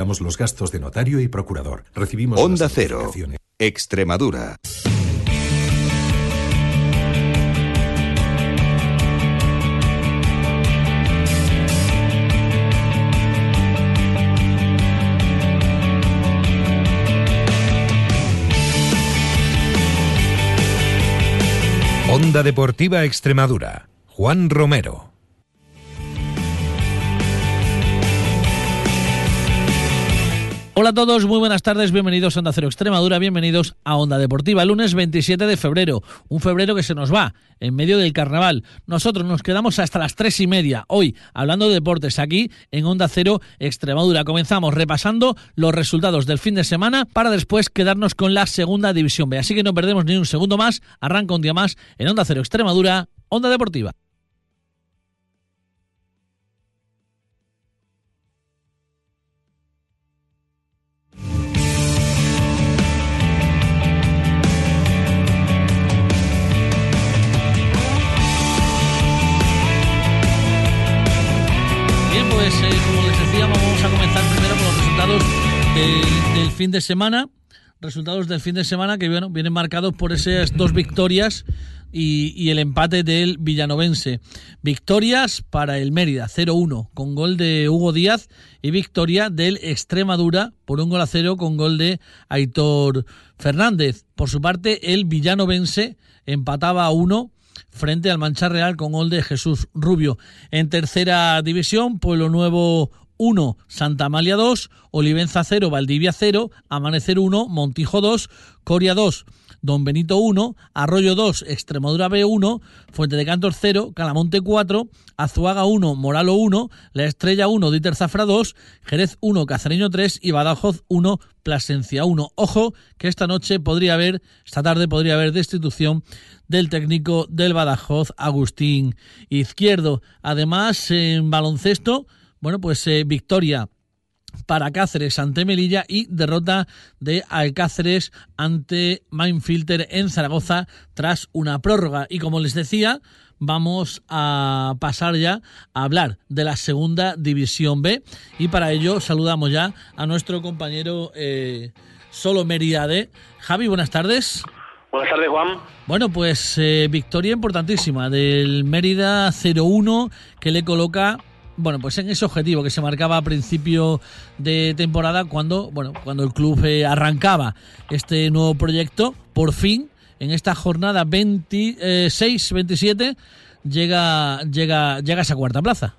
Damos los gastos de notario y procurador. Recibimos Onda Cero. Extremadura. Onda Deportiva Extremadura. Juan Romero. Hola a todos, muy buenas tardes, bienvenidos a Onda Cero Extremadura, bienvenidos a Onda Deportiva, lunes 27 de febrero, un febrero que se nos va en medio del carnaval. Nosotros nos quedamos hasta las tres y media, hoy, hablando de deportes aquí en Onda Cero Extremadura. Comenzamos repasando los resultados del fin de semana para después quedarnos con la segunda división B. Así que no perdemos ni un segundo más, arranca un día más en Onda Cero Extremadura, Onda Deportiva. Fin de semana. Resultados del fin de semana que bueno, vienen marcados por esas dos victorias y, el empate del Villanovense. Victorias para el Mérida, 0-1, con gol de Hugo Díaz y victoria del Extremadura por un gol a cero con gol de Aitor Fernández. Por su parte, el Villanovense empataba a 1 frente al Mancha Real con gol de Jesús Rubio. En tercera división, Pueblo Nuevo 1, Santa Amalia 2, Olivenza 0, Valdivia 0, Amanecer 1, Montijo 2, Coria 2, Don Benito 1, Arroyo 2, Extremadura B 1, Fuente de Cantos 0, Calamonte 4, Azuaga 1, Moralo 1, La Estrella 1, Dieter Zafra 2, Jerez 1, Cacereño 3 y Badajoz 1, Plasencia 1. Ojo que esta noche podría haber, esta tarde podría haber destitución del técnico del Badajoz, Agustín Izquierdo. Además, en baloncesto, bueno, pues eh, victoria para Cáceres ante Melilla y derrota de Alcáceres ante Mindfilter en Zaragoza tras una prórroga. Y como les decía, vamos a pasar ya a hablar de la segunda división B y para ello saludamos ya a nuestro compañero eh, Solo Mérida D. Javi, buenas tardes. Buenas tardes, Juan. Bueno, pues eh, victoria importantísima del Mérida 0-1 que le coloca bueno, pues en ese objetivo que se marcaba a principio de temporada cuando, bueno, cuando el club eh, arrancaba este nuevo proyecto, por fin en esta jornada 26-27 llega llega llega a esa cuarta plaza.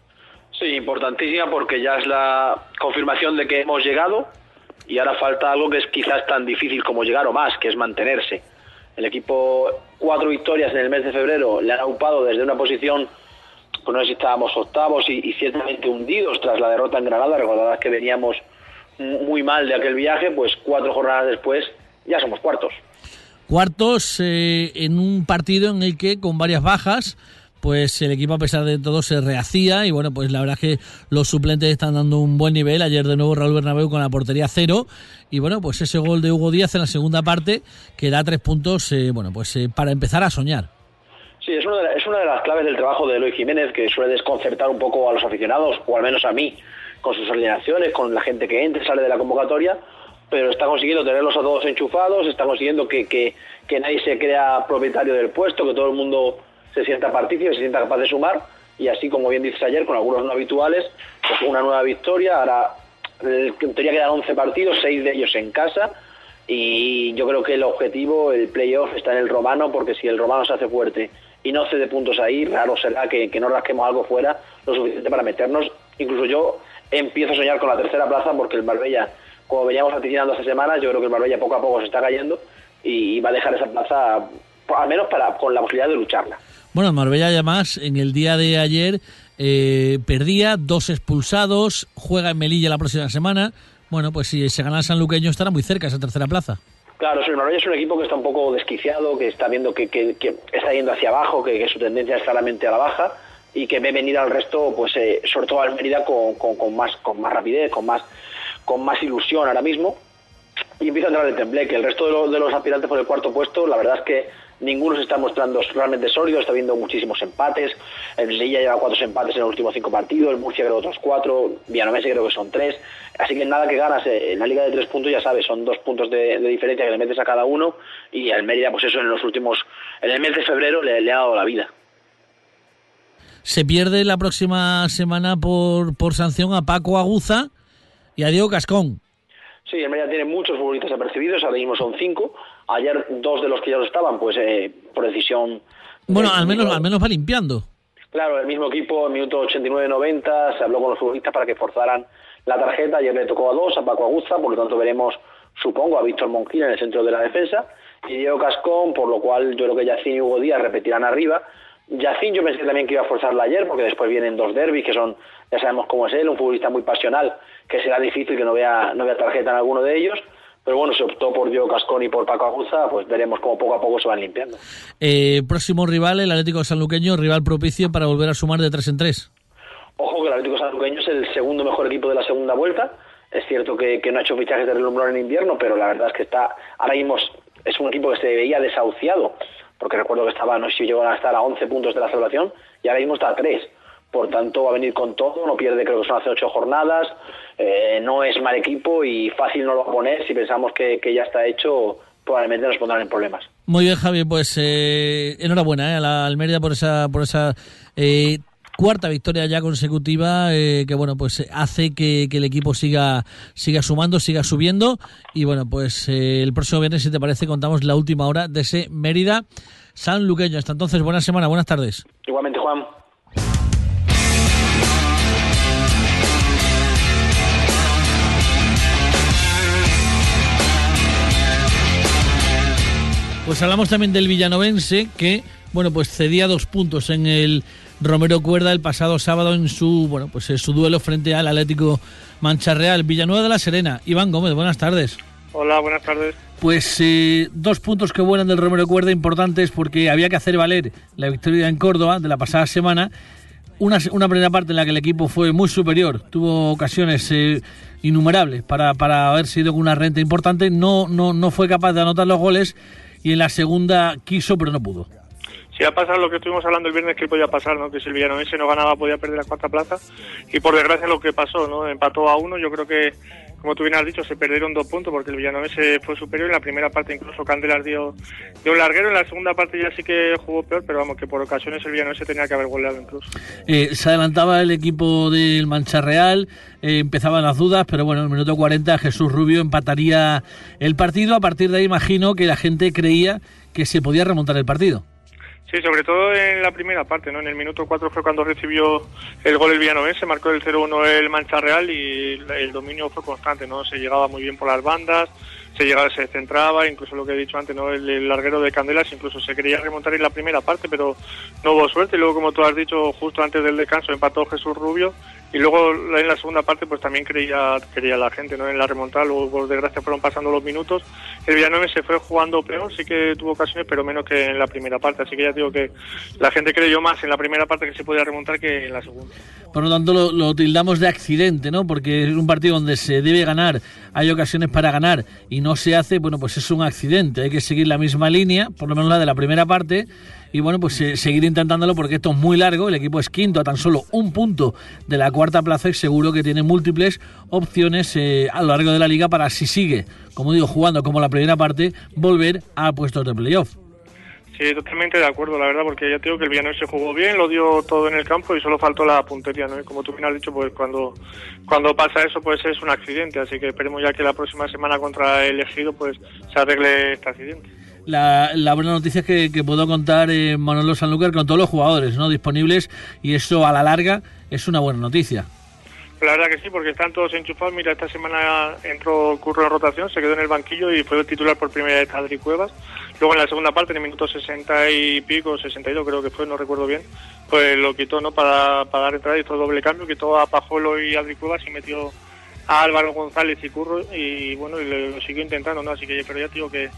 Sí, importantísima porque ya es la confirmación de que hemos llegado y ahora falta algo que es quizás tan difícil como llegar o más, que es mantenerse. El equipo, cuatro victorias en el mes de febrero, le han ocupado desde una posición pues no sé si estábamos octavos y, y, ciertamente hundidos tras la derrota en Granada. Recordarás que veníamos muy mal de aquel viaje, pues cuatro jornadas después ya somos cuartos. Cuartos eh, en un partido en el que con varias bajas, pues el equipo a pesar de todo se rehacía y bueno, pues la verdad es que los suplentes están dando un buen nivel. Ayer de nuevo Raúl Bernabéu con la portería cero y bueno, pues ese gol de Hugo Díaz en la segunda parte que da tres puntos, eh, bueno, pues eh, para empezar a soñar. Sí, es una, de, es una de las claves del trabajo de Eloy Jiménez que suele desconcertar un poco a los aficionados, o al menos a mí, con sus alineaciones, con la gente que entra y sale de la convocatoria, pero está consiguiendo tenerlos a todos enchufados, está consiguiendo que, que, que nadie se crea propietario del puesto, que todo el mundo se sienta partícipe, se sienta capaz de sumar, y así como bien dices ayer, con algunos no habituales, pues una nueva victoria, ahora en teoría quedan 11 partidos, 6 de ellos en casa, y yo creo que el objetivo, el playoff, está en el romano, porque si el romano se hace fuerte y no cede puntos ahí, raro será que, que, no rasquemos algo fuera lo suficiente para meternos. Incluso yo empiezo a soñar con la tercera plaza porque el Marbella, como veníamos vaticinando hace semanas, yo creo que el Marbella poco a poco se está cayendo y, va a dejar esa plaza, al menos para con la posibilidad de lucharla. Bueno, el Marbella además en el día de ayer eh, perdía, dos expulsados, juega en Melilla la próxima semana. Bueno, pues si se gana el Sanluqueño estará muy cerca esa tercera plaza. Claro, el Marbella es un equipo que está un poco desquiciado, que está viendo que, que, está yendo hacia abajo, que, su tendencia es claramente a la baja y que ve venir al resto, pues eh, sobre todo al Mérida con, más rapidez, con más con más ilusión ahora mismo y empieza a entrar el tembleque. El resto de, lo, de, los aspirantes por el cuarto puesto, la verdad es que ninguno se está mostrando realmente sólido, está habiendo muchísimos empates, el Lilla lleva cuatro empates en los últimos cinco partidos, el Murcia creo otros cuatro, Villanomese creo que son tres, así que nada que ganas eh, en la liga de tres puntos, ya sabes, son dos puntos de, diferencia que le metes a cada uno y el Mérida pues eso en los últimos, en el mes de febrero le, le ha dado la vida. Se pierde la próxima semana por, por sanción a Paco Aguza y a Diego Cascón. Sí, el Mérida tiene muchos futbolistas apercibidos, ahora mismo son cinco. Ayer dos de los que ya lo estaban, pues eh, por decisión... Bueno, al menos, al menos va limpiando. Claro, el mismo equipo en minuto 89-90 se habló con los futbolistas para que forzaran la tarjeta. Ayer le tocó a dos, a Paco Aguza, por lo tanto veremos, supongo, a Víctor Monquina en el centro de la defensa y Diego Cascón, por lo cual yo creo que Yacín y Hugo Díaz repetirán arriba. Yacín yo pensé también que iba a forzarla ayer, porque después vienen dos derbis que son, ya sabemos cómo es él, un futbolista muy pasional, que será difícil que no vea, no vea tarjeta en alguno de ellos. Pero bueno, se optó por Diego Cascón y por Paco Aguza, pues veremos cómo poco a poco se van limpiando. Eh, próximo rival, el Atlético Sanluqueño, rival propicio para volver a sumar de tres en tres. Ojo que el Atlético Sanluqueño es el segundo mejor equipo de la segunda vuelta. Es cierto que, que no ha hecho fichajes de relumbrón en invierno, pero la verdad es que está ahora mismo es un equipo que se veía desahuciado, porque recuerdo que estaba, no sé si llegó a estar a 11 puntos de la salvación, y ahora mismo está a 3. Por tanto, va a venir con todo, no pierde, creo que son hace 8 jornadas, eh, no es mal equipo y fácil no lo va a poner. Si pensamos que, ya está hecho, probablemente nos pondrán en problemas. Muy bien, Javi, pues eh, enhorabuena eh, a la Almería por esa, por esa eh, cuarta victoria ya consecutiva eh, que bueno pues hace que, el equipo siga siga sumando siga subiendo. Y bueno pues eh, el próximo viernes si te parece contamos la última hora de ese Mérida San Luqueño. Hasta entonces buena semana buenas tardes. Igualmente Juan Pues hablamos también del villanovense que, bueno, pues cedía dos puntos en el Romero Cuerda el pasado sábado en su bueno pues en su duelo frente al Atlético Mancha Real Villanueva de la Serena. Iván Gómez, buenas tardes. Hola, buenas tardes. Pues eh, dos puntos que vuelan del Romero Cuerda importantes porque había que hacer valer la victoria en Córdoba de la pasada semana. Una, una primera parte en la que el equipo fue muy superior, tuvo ocasiones eh, innumerables para, para haber sido con una renta importante, no, no, no fue capaz de anotar los goles y en la segunda quiso pero no pudo si ha pasado lo que estuvimos hablando el viernes que podía pasar, ¿no? Que si el Villanovense no ganaba podía perder la cuarta plaza y por desgracia lo que pasó, ¿no? Empató a uno, yo creo que como tú bien has dicho, se perdieron dos puntos porque el Villanovense fue superior. En la primera parte incluso Candelas dio, un larguero. En la segunda parte ya sí que jugó peor, pero vamos, que por ocasiones el Villanovense tenía que haber goleado incluso. Eh, se adelantaba el equipo del Mancha Real, eh, empezaban las dudas, pero bueno, en el minuto 40 Jesús Rubio empataría el partido. A partir de ahí imagino que la gente creía que se podía remontar el partido. Sí, sobre todo en la primera parte, ¿no? En el minuto 4 fue cuando recibió el gol el Villanovense, marcó el 0-1 el Mancha Real y el dominio fue constante, ¿no? Se llegaba muy bien por las bandas, se llegaba, se centraba, incluso lo que he dicho antes, ¿no? El, larguero de Candelas incluso se quería remontar en la primera parte, pero no hubo suerte. Y luego, como tú has dicho, justo antes del descanso empató Jesús Rubio y luego en la segunda parte pues también creía, quería la gente ¿no? en la remontada, luego por desgracia fueron pasando los minutos. El Villanueva se fue jugando peor, sí que tuvo ocasiones, pero menos que en la primera parte, así que ya digo que la gente creyó más en la primera parte que se podía remontar que en la segunda. Por lo tanto lo, lo tildamos de accidente, ¿no? Porque es un partido donde se debe ganar, hay ocasiones para ganar y no se hace, bueno, pues es un accidente, hay que seguir la misma línea, por lo menos la de la primera parte y bueno, pues eh, seguir intentándolo porque esto es muy largo, el equipo es quinto a tan solo un punto de la cuarta plaza y seguro que tiene múltiples opciones eh, a lo largo de la liga para si sigue, como digo, jugando como la primera parte, volver a puestos de playoff. Sí, totalmente de acuerdo, la verdad, porque ya tengo que el Villanueva se jugó bien, lo dio todo en el campo y solo faltó la puntería, ¿no? Y como tú bien has dicho, pues cuando, cuando pasa eso, pues es un accidente, así que esperemos ya que la próxima semana contra el elegido, pues se arregle este accidente. La, la, buena noticia es que, puedo contar eh, Manolo Sanlúcar con todos los jugadores no disponibles y eso a la larga es una buena noticia. La verdad que sí, porque están todos enchufados. Mira, esta semana entró Curro en rotación, se quedó en el banquillo y fue el titular por primera vez Adri Cuevas. Luego en la segunda parte, en el minuto 60 y pico, 62 creo que fue, no recuerdo bien, pues lo quitó no para, para dar entrada, hizo doble cambio, quitó a Pajolo y Adri Cuevas y metió a Álvaro González y Curro y bueno, y lo siguió intentando, ¿no? Así que pero ya digo que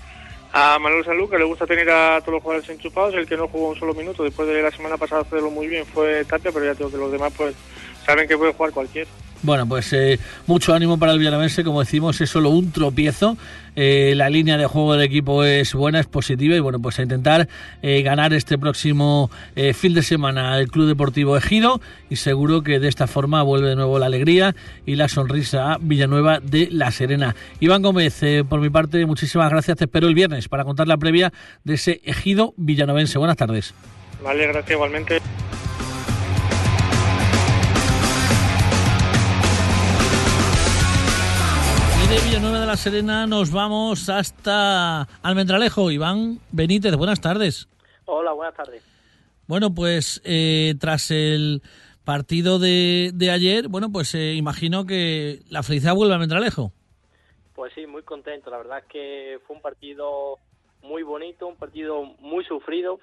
a Manuel que le gusta tener a todos los jugadores enchufados, el que no jugó un solo minuto después de la semana pasada hacerlo muy bien fue Tapia, pero ya que los demás pues saben que puede jugar cualquiera. Bueno, pues eh, mucho ánimo para el Villanuense, como decimos, es solo un tropiezo. Eh, la línea de juego del equipo es buena, es positiva y bueno, pues a intentar eh, ganar este próximo fin de semana el Club Deportivo Ejido y seguro que de esta forma vuelve de nuevo la alegría y la sonrisa a Villanueva de La Serena. Iván Gómez, por mi parte, muchísimas gracias. Te espero el viernes para contar la previa de ese Ejido Villanovense. Buenas tardes. Vale, gracias igualmente. De Villanueva de la Serena nos vamos hasta Almendralejo. Iván Benítez, buenas tardes. Hola, buenas tardes. Bueno, pues eh, tras el partido de, ayer, bueno, pues eh, imagino que la felicidad vuelve a Almendralejo. Pues sí, muy contento. La verdad es que fue un partido muy bonito, un partido muy sufrido,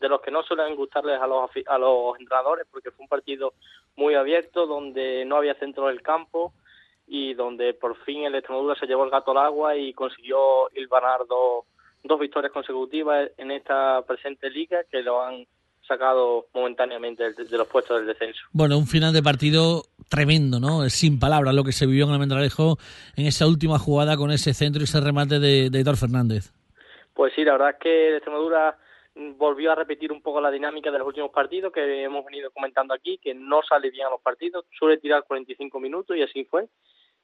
de los que no suelen gustarles a los, a los entrenadores, porque fue un partido muy abierto, donde no había centro del campo, y donde por fin el Extremadura se llevó el gato al agua y consiguió hilvanar dos, dos victorias consecutivas en esta presente liga que lo han sacado momentáneamente de, los puestos del descenso. Bueno, un final de partido tremendo, ¿no? Sin palabras lo que se vivió en Almendralejo en esa última jugada con ese centro y ese remate de, de Fernández. Pues sí, la verdad es que el Extremadura volvió a repetir un poco la dinámica de los últimos partidos que hemos venido comentando aquí, que no sale bien a los partidos, suele tirar 45 minutos y así fue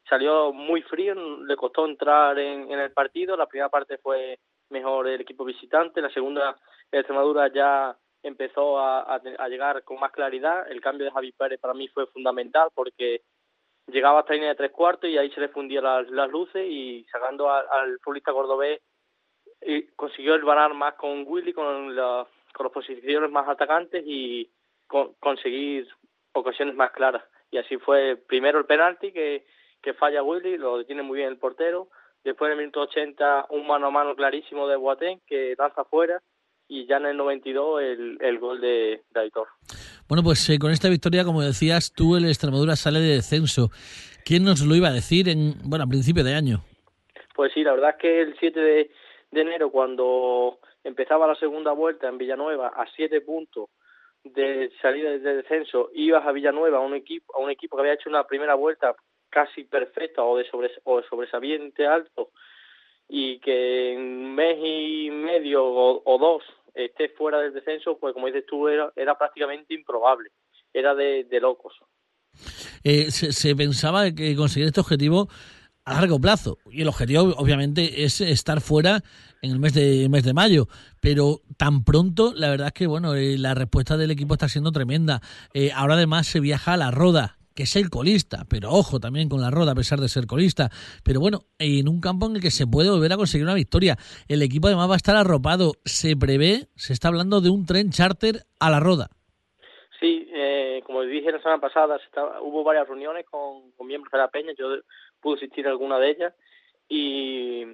salió muy frío, le costó entrar en, el partido. La primera parte fue mejor el equipo visitante, la segunda Extremadura ya empezó a, llegar con más claridad. El cambio de Javi Pérez para mí fue fundamental porque llegaba hasta la línea de tres cuartos y ahí se le fundían las, luces y sacando al futbolista cordobés consiguió el ganar más con Willy, con, la, con las posiciones más atacantes y conseguir ocasiones más claras. Y así fue primero el penalti que que falla Willy, lo detiene muy bien el portero. Después en el minuto 80 un mano a mano clarísimo de Boateng que lanza fuera y ya en el 92 el, el gol de, de Aitor. Bueno, pues eh, con esta victoria, como decías, tú el Extremadura sale de descenso. ¿Quién nos lo iba a decir en bueno a principio de año? Pues sí, la verdad es que el 7 de, de enero, cuando empezaba la segunda vuelta en Villanueva a 7 puntos de salida de descenso, ibas a Villanueva, a un equipo, a un equipo que había hecho una primera vuelta casi perfecta o de, sobre, o sobresaliente alto y que en un mes y medio o, dos esté fuera del descenso, pues como dices tú, era, era prácticamente improbable, era de, locos. Eh, se, pensaba que conseguir este objetivo a largo plazo y el objetivo obviamente es estar fuera en el mes de mes de mayo pero tan pronto la verdad es que bueno eh, la respuesta del equipo está siendo tremenda eh, ahora además se viaja a la Roda que es el colista, pero ojo también con la roda a pesar de ser colista. Pero bueno, en un campo en el que se puede volver a conseguir una victoria. El equipo además va a estar arropado. Se prevé, se está hablando de un tren charter a la roda. Sí, eh, como dije la semana pasada, hubo varias reuniones con, miembros de la Peña, yo pude asistir a alguna de ellas y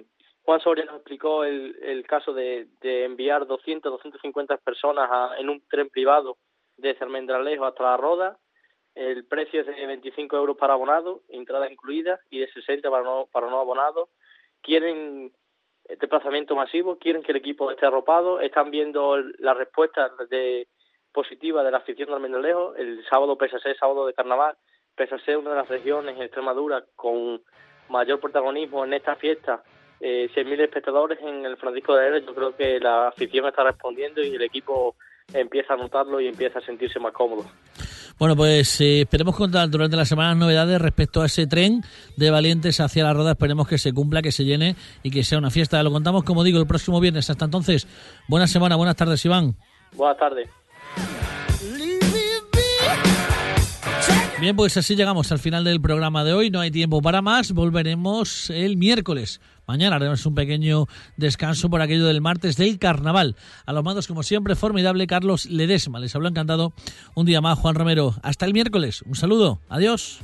Juan Soria nos explicó el, caso de, enviar 200, 250 personas en un tren privado de Cermendralejo hasta la Roda el precio es de 25 euros para abonado, entrada incluida, y de 60 para no, para no abonado. Quieren desplazamiento masivo, quieren que el equipo esté arropado, están viendo la respuesta de positiva de la afición del Almendralejo. El sábado, pese a ser sábado de carnaval, pese a ser una de las regiones en Extremadura con mayor protagonismo en esta fiesta, eh, 100.000 espectadores en el Francisco de Aero, yo creo que la afición está respondiendo y el equipo empieza a notarlo y empieza a sentirse más cómodo. Bueno, pues eh, esperemos contar durante la semana novedades respecto a ese tren de valientes hacia la roda. Esperemos que se cumpla, que se llene y que sea una fiesta. Lo contamos, como digo, el próximo viernes. Hasta entonces, buena semana, buenas tardes, Iván. Buenas tardes. Bien, pues así llegamos al final del programa de hoy. No hay tiempo para más. Volveremos el miércoles. Mañana haremos un pequeño descanso por aquello del martes del carnaval. A los mandos, como siempre, formidable Carlos Ledesma. Les habló encantado un día más Juan Romero. Hasta el miércoles. Un saludo. Adiós.